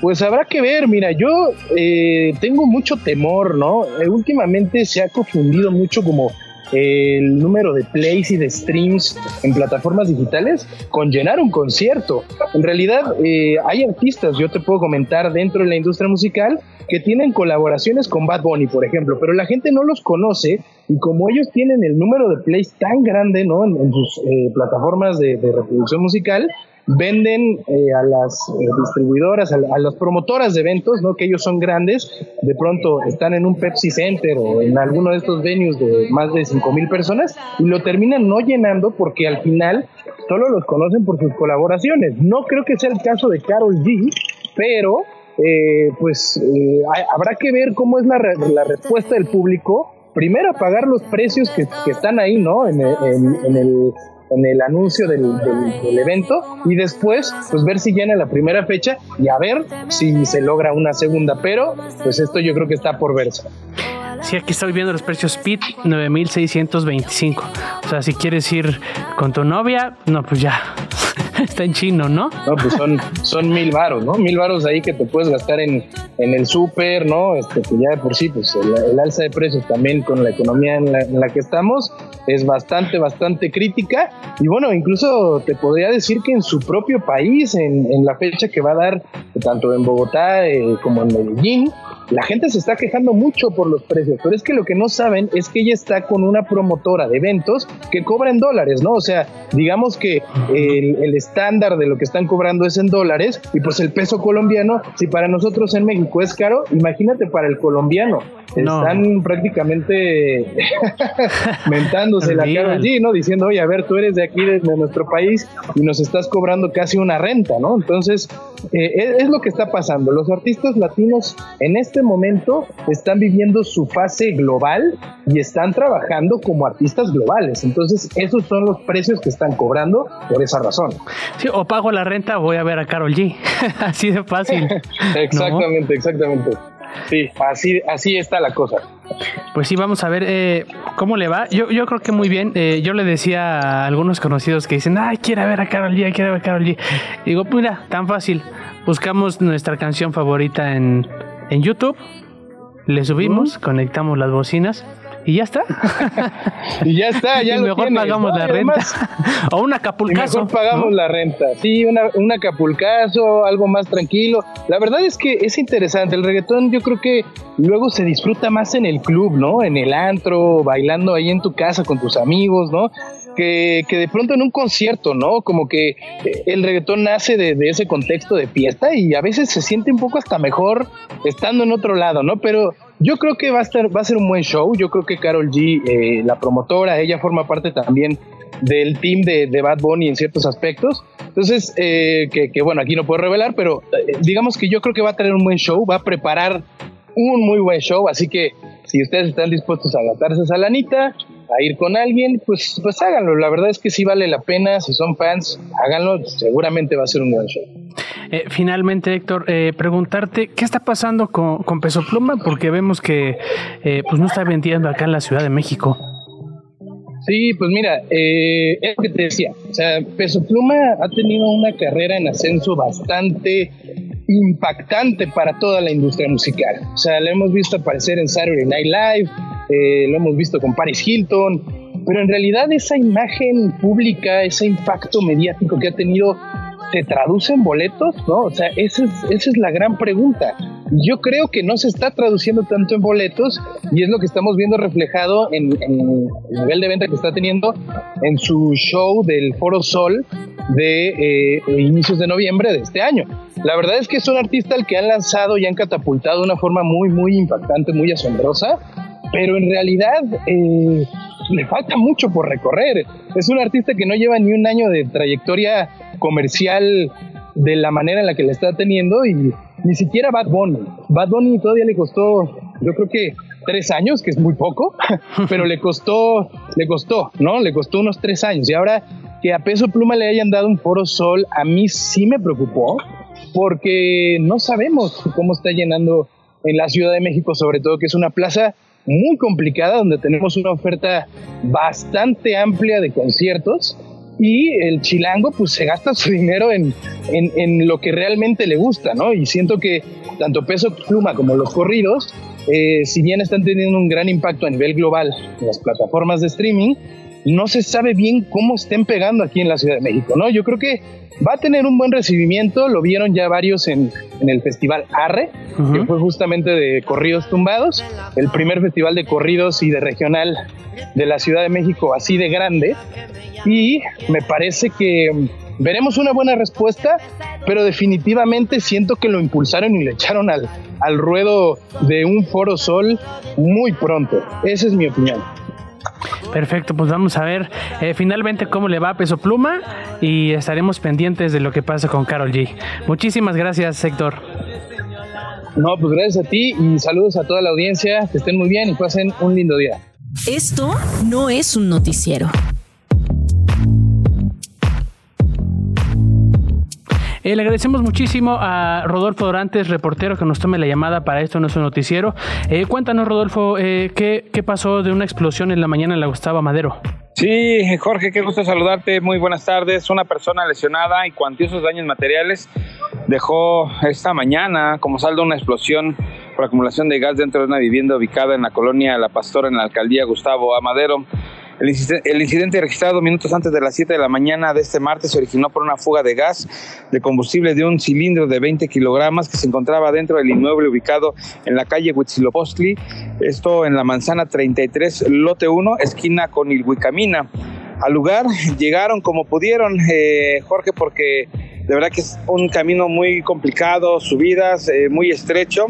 P: Pues habrá que ver, mira, yo eh, tengo mucho temor, ¿no? Eh, últimamente se ha confundido mucho como el número de plays y de streams en plataformas digitales con llenar un concierto. En realidad eh, hay artistas, yo te puedo comentar, dentro de la industria musical que tienen colaboraciones con Bad Bunny, por ejemplo, pero la gente no los conoce y como ellos tienen el número de plays tan grande ¿no? en, sus plataformas de reproducción musical, venden eh, a las eh, distribuidoras, a, las promotoras de eventos, ¿no? que ellos son grandes, de pronto están en un Pepsi Center o en alguno de estos venues de más de 5 mil personas y lo terminan no llenando porque al final solo los conocen por sus colaboraciones. No creo que sea el caso de Carol G, pero eh, pues habrá que ver cómo es la, la respuesta del público primero a pagar los precios que, están ahí, ¿no? en el en el anuncio del, evento y después pues ver si llena la primera fecha y a ver si se logra una segunda, pero pues esto yo creo que está por verse.
C: Sí, aquí estoy viendo los precios PIT 9625. O sea, si quieres ir con tu novia, no, pues ya. Está en chino, ¿no?
P: No, pues son, son mil varos, ¿no? Mil varos ahí que te puedes gastar en, en el súper, ¿no? Este, que ya de por sí, pues el, alza de precios también con la economía en la, en la, que estamos es bastante, bastante crítica. Y bueno, incluso te podría decir que en su propio país, en, en la fecha que va a dar, tanto en Bogotá eh, como en Medellín, la gente se está quejando mucho por los precios, pero es que lo que no saben es que ella está con una promotora de eventos que cobra en dólares, ¿no? O sea, digamos que el, el estándar de lo que están cobrando es en dólares y pues el peso colombiano, si para nosotros en México es caro, imagínate para el colombiano. Están prácticamente mentándose la cara allí, ¿no? Diciendo, oye, a ver, tú eres de aquí, de, nuestro país, y nos estás cobrando casi una renta, ¿no? Entonces, eh, es, es lo que está pasando. Los artistas latinos en este momento están viviendo su fase global y están trabajando como artistas globales. Entonces, esos son los precios que están cobrando por esa razón.
C: Sí, o pago la renta voy a ver a Carol G. Así de fácil.
P: exactamente, ¿no? exactamente. Sí, así, así está la cosa.
C: Pues sí, vamos a ver eh, cómo le va. Yo, yo creo que muy bien. Eh, yo le decía a algunos conocidos que dicen, ay, quiere ver a Carol G, quiere ver a Carol G. digo, mira, tan fácil. Buscamos nuestra canción favorita en, en YouTube, le subimos, uh -huh. conectamos las bocinas y ya está.
P: y ya está, ya
C: y
P: lo
C: mejor
P: tienes,
C: pagamos
P: ¿no?
C: la
P: Además,
C: renta. o un acapulcazo.
P: Y mejor pagamos
C: ¿no?
P: la renta. Sí, una, un acapulcazo, algo más tranquilo. La verdad es que es interesante. El reggaetón yo creo que luego se disfruta más en el club, ¿no? En el antro, bailando ahí en tu casa con tus amigos, ¿no? Que, de pronto en un concierto, ¿no? Como que el reggaetón nace de, ese contexto de fiesta y a veces se siente un poco hasta mejor estando en otro lado, ¿no? Pero yo creo que va a, estar, va a ser un buen show. Yo creo que Carol G, eh, la promotora, ella forma parte también del team de, Bad Bunny en ciertos aspectos. Entonces, eh, que, que, bueno, aquí no puedo revelar, pero eh, digamos que yo creo que va a tener un buen show, va a preparar un muy buen show, así que si ustedes están dispuestos a gastarse esa lanita, a ir con alguien, pues, pues háganlo. La verdad es que sí vale la pena. Si son fans, háganlo. Seguramente va a ser un buen show.
C: Eh, finalmente, Héctor, eh, preguntarte qué está pasando con, con Peso Pluma, porque vemos que eh, pues no está vendiendo acá en la Ciudad de México.
P: Sí, pues mira, eh, es lo que te decía. O sea, Peso Pluma ha tenido una carrera en ascenso bastante impactante para toda la industria musical. O sea, lo hemos visto aparecer en Saturday Night Live, eh, lo hemos visto con Paris Hilton, pero en realidad esa imagen pública, ese impacto mediático que ha tenido, ¿se traduce en boletos? ¿No? O sea, esa es, esa es la gran pregunta. Yo creo que no se está traduciendo tanto en boletos y es lo que estamos viendo reflejado en, en el nivel de venta que está teniendo en su show del Foro Sol de eh, inicios de noviembre de este año. La verdad es que es un artista al que han lanzado y han catapultado de una forma muy, muy impactante, muy asombrosa, pero en realidad eh, le falta mucho por recorrer. Es un artista que no lleva ni un año de trayectoria comercial de la manera en la que le está teniendo y ni siquiera Bad Bunny. Bad Bunny todavía le costó, yo creo que tres años, que es muy poco, pero le costó, le costó, ¿no? Le costó unos tres años y ahora que a Peso Pluma le hayan dado un foro sol, a mí sí me preocupó, porque no sabemos cómo está llenando en la Ciudad de México, sobre todo que es una plaza muy complicada donde tenemos una oferta bastante amplia de conciertos y el chilango pues se gasta su dinero en, en, en, lo que realmente le gusta, ¿no? Y siento que tanto Peso Pluma como los corridos, eh, si bien están teniendo un gran impacto a nivel global en las plataformas de streaming, no se sabe bien cómo estén pegando aquí en la Ciudad de México, ¿no? Yo creo que va a tener un buen recibimiento, lo vieron ya varios en, en el festival Arre, uh -huh. que fue justamente de corridos tumbados, el primer festival de corridos y de regional de la Ciudad de México así de grande, y me parece que veremos una buena respuesta, pero definitivamente siento que lo impulsaron y le echaron al, al ruedo de un foro sol muy pronto, esa es mi opinión.
C: Perfecto, pues vamos a ver eh, finalmente cómo le va a Peso Pluma y estaremos pendientes de lo que pasa con Carol G. Muchísimas gracias, Héctor.
P: No, pues gracias a ti y saludos a toda la audiencia, que estén muy bien y pasen un lindo día.
A: Esto no es un noticiero.
C: Eh, le agradecemos muchísimo a Rodolfo Dorantes, reportero, que nos tome la llamada para esto nuestro noticiero. Eh, cuéntanos, Rodolfo, eh, ¿qué, ¿qué pasó de una explosión en la mañana en la Gustavo Madero?
Q: Sí, Jorge, qué gusto saludarte. Muy buenas tardes. Una persona lesionada y cuantiosos daños materiales dejó esta mañana como saldo una explosión por acumulación de gas dentro de una vivienda ubicada en la colonia La Pastora en la alcaldía Gustavo Amadero. El, incidente registrado minutos antes de las 7 de la mañana de este martes se originó por una fuga de gas de combustible de un cilindro de 20 kilogramos que se encontraba dentro del inmueble ubicado en la calle Huitzilopochtli, esto en la manzana 33, lote 1, esquina con Ilhuicamina. Al lugar llegaron como pudieron, eh, Jorge, porque de verdad que es un camino muy complicado, subidas, eh, muy estrecho.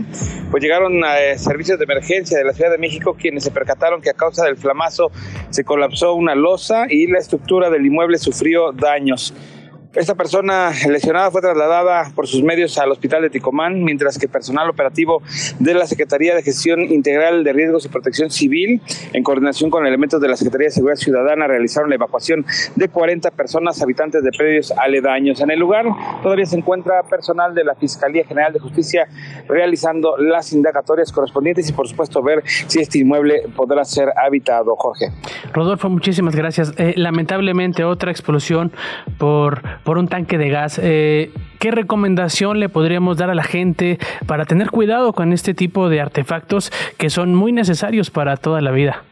Q: Pues llegaron a eh, servicios de emergencia de la Ciudad de México quienes se percataron que a causa del flamazo se colapsó una losa y la estructura del inmueble sufrió daños. Esta persona lesionada fue trasladada por sus medios al hospital de Ticomán, mientras que personal operativo de la Secretaría de Gestión Integral de Riesgos y Protección Civil, en coordinación con elementos de la Secretaría de Seguridad Ciudadana, realizaron la evacuación de 40 personas habitantes de predios aledaños. En el lugar todavía se encuentra personal de la Fiscalía General de Justicia realizando las indagatorias correspondientes y, por supuesto, ver si este inmueble podrá ser habitado. Jorge.
C: Rodolfo, muchísimas gracias. Eh, lamentablemente, otra explosión por por un tanque de gas. Eh, ¿Qué recomendación le podríamos dar a la gente para tener cuidado con este tipo de artefactos que son muy necesarios para toda la vida?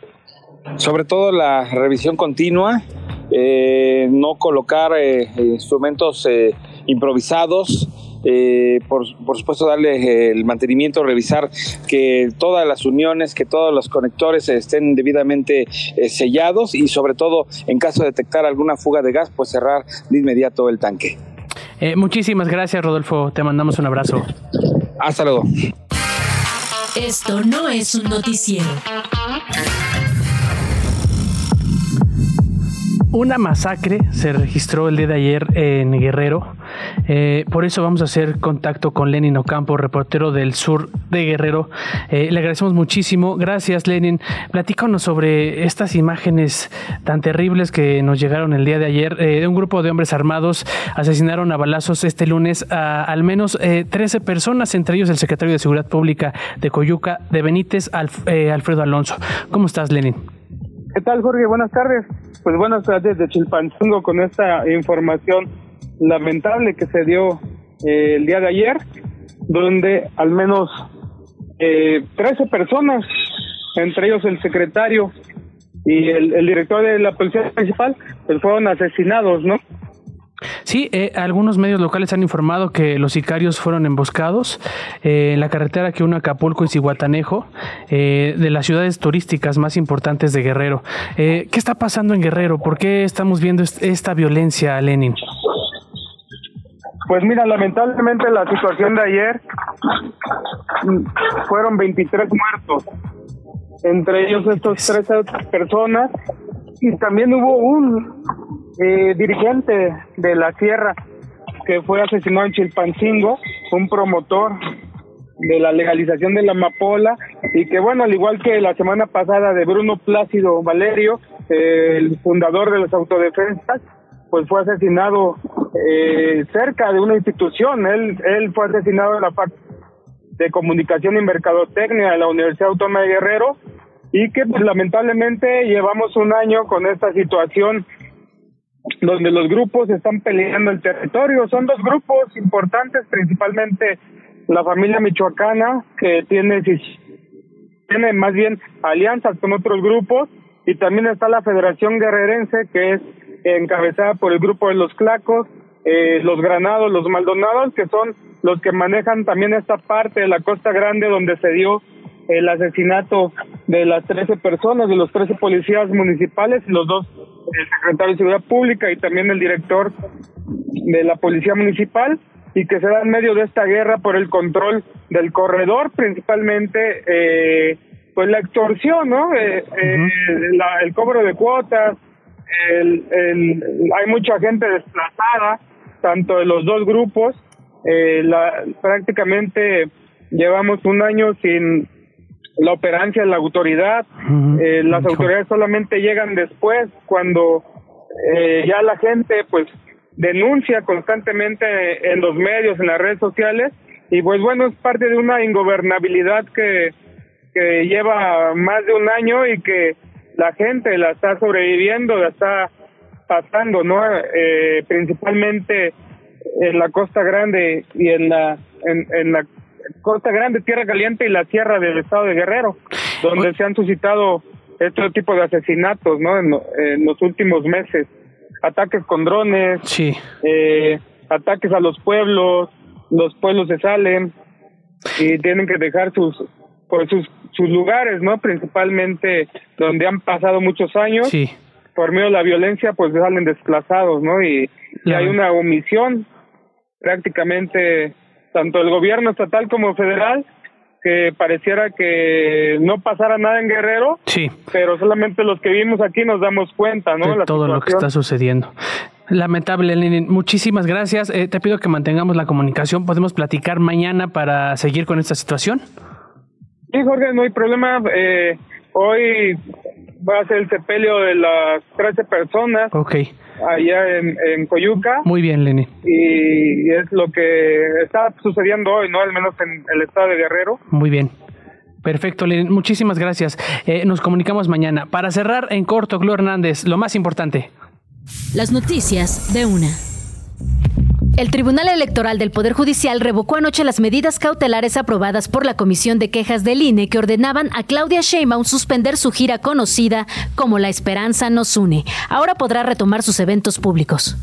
Q: Sobre todo la revisión continua, eh, no colocar eh, instrumentos improvisados, por, supuesto darle el mantenimiento, revisar que todas las uniones, que todos los conectores estén debidamente sellados y sobre todo en caso de detectar alguna fuga de gas, pues cerrar de inmediato el tanque.
C: muchísimas gracias Rodolfo, te mandamos un abrazo.
Q: Hasta luego.
A: Esto no es un noticiero.
C: Una masacre se registró el día de ayer en Guerrero. Eh, por eso vamos a hacer contacto con Lenin Ocampo, reportero del sur de Guerrero. Eh, le agradecemos muchísimo. Gracias, Lenin. Platícanos sobre estas imágenes tan terribles que nos llegaron el día de ayer. Eh, un grupo de hombres armados asesinaron a balazos este lunes a al menos 13 personas, entre ellos el secretario de Seguridad Pública de Coyuca, de Benítez, Alfredo Alonso. ¿Cómo estás, Lenin?
R: ¿Qué tal, Jorge? Buenas tardes. Pues buenas tardes de Chilpancingo con esta información lamentable que se dio eh, el día de ayer, donde al menos eh, 13 personas, entre ellos el secretario y el, el director de la Policía Municipal, pues fueron asesinados, ¿no?
C: Sí, eh, algunos medios locales han informado que los sicarios fueron emboscados eh, en la carretera que une Acapulco y Cihuatanejo, eh, de las ciudades turísticas más importantes de Guerrero. ¿Qué está pasando en Guerrero? ¿Por qué estamos viendo esta violencia, Lenin?
R: Pues mira, lamentablemente la situación de ayer mm, fueron 23 muertos, entre ellos estos 13 personas, y también hubo un eh, dirigente de la sierra que fue asesinado en Chilpancingo, un promotor de la legalización de la amapola y que bueno, al igual que la semana pasada de Bruno Plácido Valerio, el fundador de las autodefensas, pues fue asesinado eh, cerca de una institución. Él, él fue asesinado en la parte de comunicación y mercadotecnia de la Universidad Autónoma de Guerrero y que pues lamentablemente llevamos un año con esta situación donde los grupos están peleando el territorio. Son dos grupos importantes, principalmente la familia michoacana, que tiene, tiene más bien alianzas con otros grupos, y también está la Federación Guerrerense, que es encabezada por el grupo de los Clacos, eh, los Granados, los Maldonados, que son los que manejan también esta parte de la Costa Grande donde se dio el asesinato de las 13 personas, de los 13 policías municipales y los dos el secretario de Seguridad Pública y también el director de la Policía Municipal y que se da en medio de esta guerra por el control del corredor, principalmente eh, pues la extorsión, ¿no? Eh, eh, el cobro de cuotas, el, el, hay mucha gente desplazada, tanto de los dos grupos, eh, la, prácticamente llevamos un año sin la operancia de la autoridad. Eh, las autoridades solamente llegan después, cuando eh, ya la gente pues denuncia constantemente en los medios, en las redes sociales, y pues bueno, es parte de una ingobernabilidad que, que lleva más de un año y que la gente la está sobreviviendo, la está pasando, ¿no? Eh, principalmente en la Costa Grande y en la en, en la Costa Grande, Tierra Caliente y la Tierra del Estado de Guerrero, donde se han suscitado este tipo de asesinatos, ¿no? En, los últimos meses, ataques con drones,
C: sí.
R: eh, ataques a los pueblos, los pueblos se salen y tienen que dejar sus pues sus sus lugares, ¿no? Principalmente donde han pasado muchos años.
C: Sí.
R: Por medio de la violencia, pues salen desplazados, ¿no? Y, y hay una omisión prácticamente tanto el gobierno estatal como federal que pareciera que no pasara nada en Guerrero,
C: sí.
R: pero solamente los que vivimos aquí nos damos cuenta, ¿no?
C: De todo lo que está sucediendo. Lamentable, Lenin. Muchísimas gracias. Eh, te pido que mantengamos la comunicación. ¿Podemos platicar mañana para seguir con esta situación?
R: Sí, Jorge, no hay problema. Eh, hoy va a ser el sepelio de las 13 personas.
C: Ok.
R: Allá en, en Coyuca.
C: Muy bien, Lenin.
R: Y es lo que está sucediendo hoy, ¿no? Al menos en el estado de Guerrero.
C: Muy bien. Perfecto, Lenin. Muchísimas gracias. Eh, nos comunicamos mañana. Para cerrar en corto, Glo Hernández, lo más importante.
A: Las noticias de una.
N: El Tribunal Electoral del Poder Judicial revocó anoche las medidas cautelares aprobadas por la Comisión de Quejas del INE que ordenaban a Claudia Sheinbaum suspender su gira conocida como La Esperanza nos une. Ahora podrá retomar sus eventos públicos.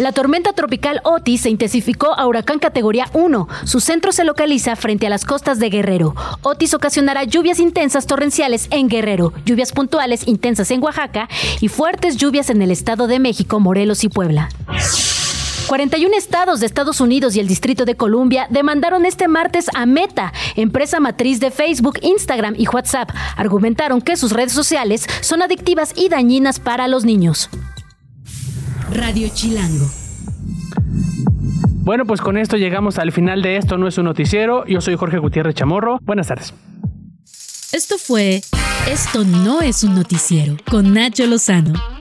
N: La tormenta tropical Otis se intensificó a huracán categoría 1. Su centro se localiza frente a las costas de Guerrero. Otis ocasionará lluvias intensas torrenciales en Guerrero, lluvias puntuales intensas en Oaxaca y fuertes lluvias en el Estado de México, Morelos y Puebla. 41 estados de Estados Unidos y el Distrito de Columbia demandaron este martes a Meta, empresa matriz de Facebook, Instagram y WhatsApp. Argumentaron que sus redes sociales son adictivas y dañinas para los niños.
A: Radio Chilango.
C: Bueno, pues con esto llegamos al final de esto no es un noticiero. Yo soy Jorge Gutiérrez Chamorro. Buenas tardes.
A: Esto fue Esto no es un noticiero con Nacho Lozano